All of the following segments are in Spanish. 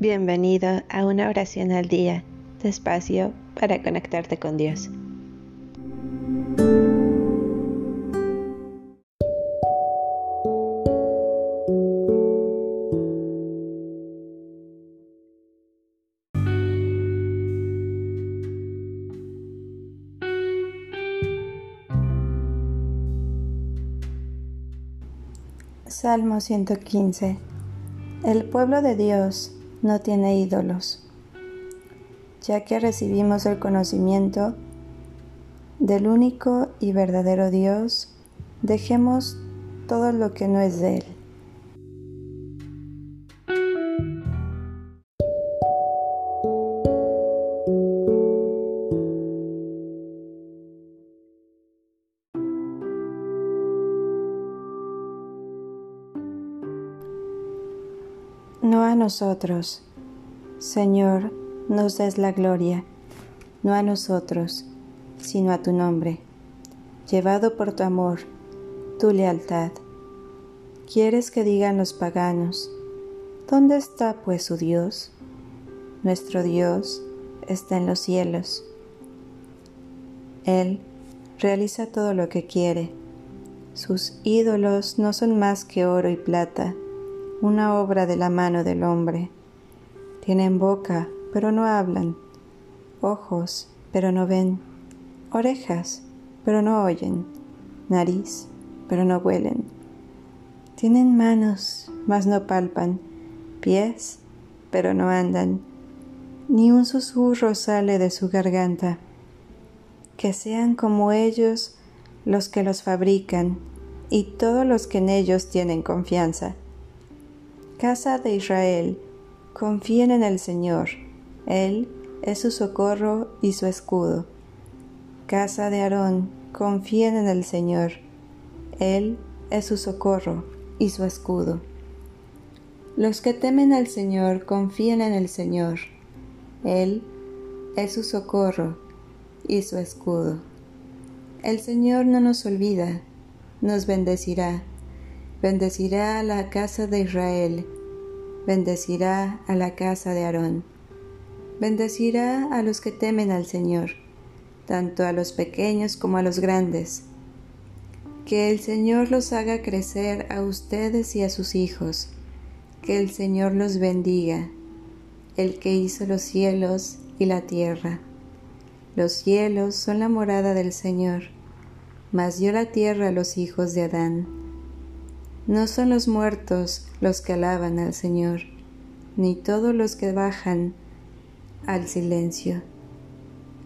Bienvenido a una oración al día, despacio para conectarte con Dios. Salmo 115 El pueblo de Dios no tiene ídolos, ya que recibimos el conocimiento del único y verdadero Dios, dejemos todo lo que no es de Él. No a nosotros, Señor, nos des la gloria, no a nosotros, sino a tu nombre, llevado por tu amor, tu lealtad. ¿Quieres que digan los paganos, ¿dónde está pues su Dios? Nuestro Dios está en los cielos. Él realiza todo lo que quiere. Sus ídolos no son más que oro y plata una obra de la mano del hombre. Tienen boca, pero no hablan, ojos, pero no ven, orejas, pero no oyen, nariz, pero no huelen. Tienen manos, mas no palpan, pies, pero no andan, ni un susurro sale de su garganta. Que sean como ellos los que los fabrican y todos los que en ellos tienen confianza Casa de Israel, confíen en el Señor. Él es su socorro y su escudo. Casa de Aarón, confíen en el Señor. Él es su socorro y su escudo. Los que temen al Señor confíen en el Señor. Él es su socorro y su escudo. El Señor no nos olvida, nos bendecirá Bendecirá a la casa de Israel, bendecirá a la casa de Aarón, bendecirá a los que temen al Señor, tanto a los pequeños como a los grandes. Que el Señor los haga crecer a ustedes y a sus hijos, que el Señor los bendiga, el que hizo los cielos y la tierra. Los cielos son la morada del Señor, mas dio la tierra a los hijos de Adán. No son los muertos los que alaban al Señor, ni todos los que bajan al silencio.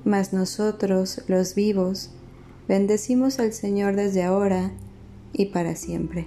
Mas nosotros, los vivos, bendecimos al Señor desde ahora y para siempre.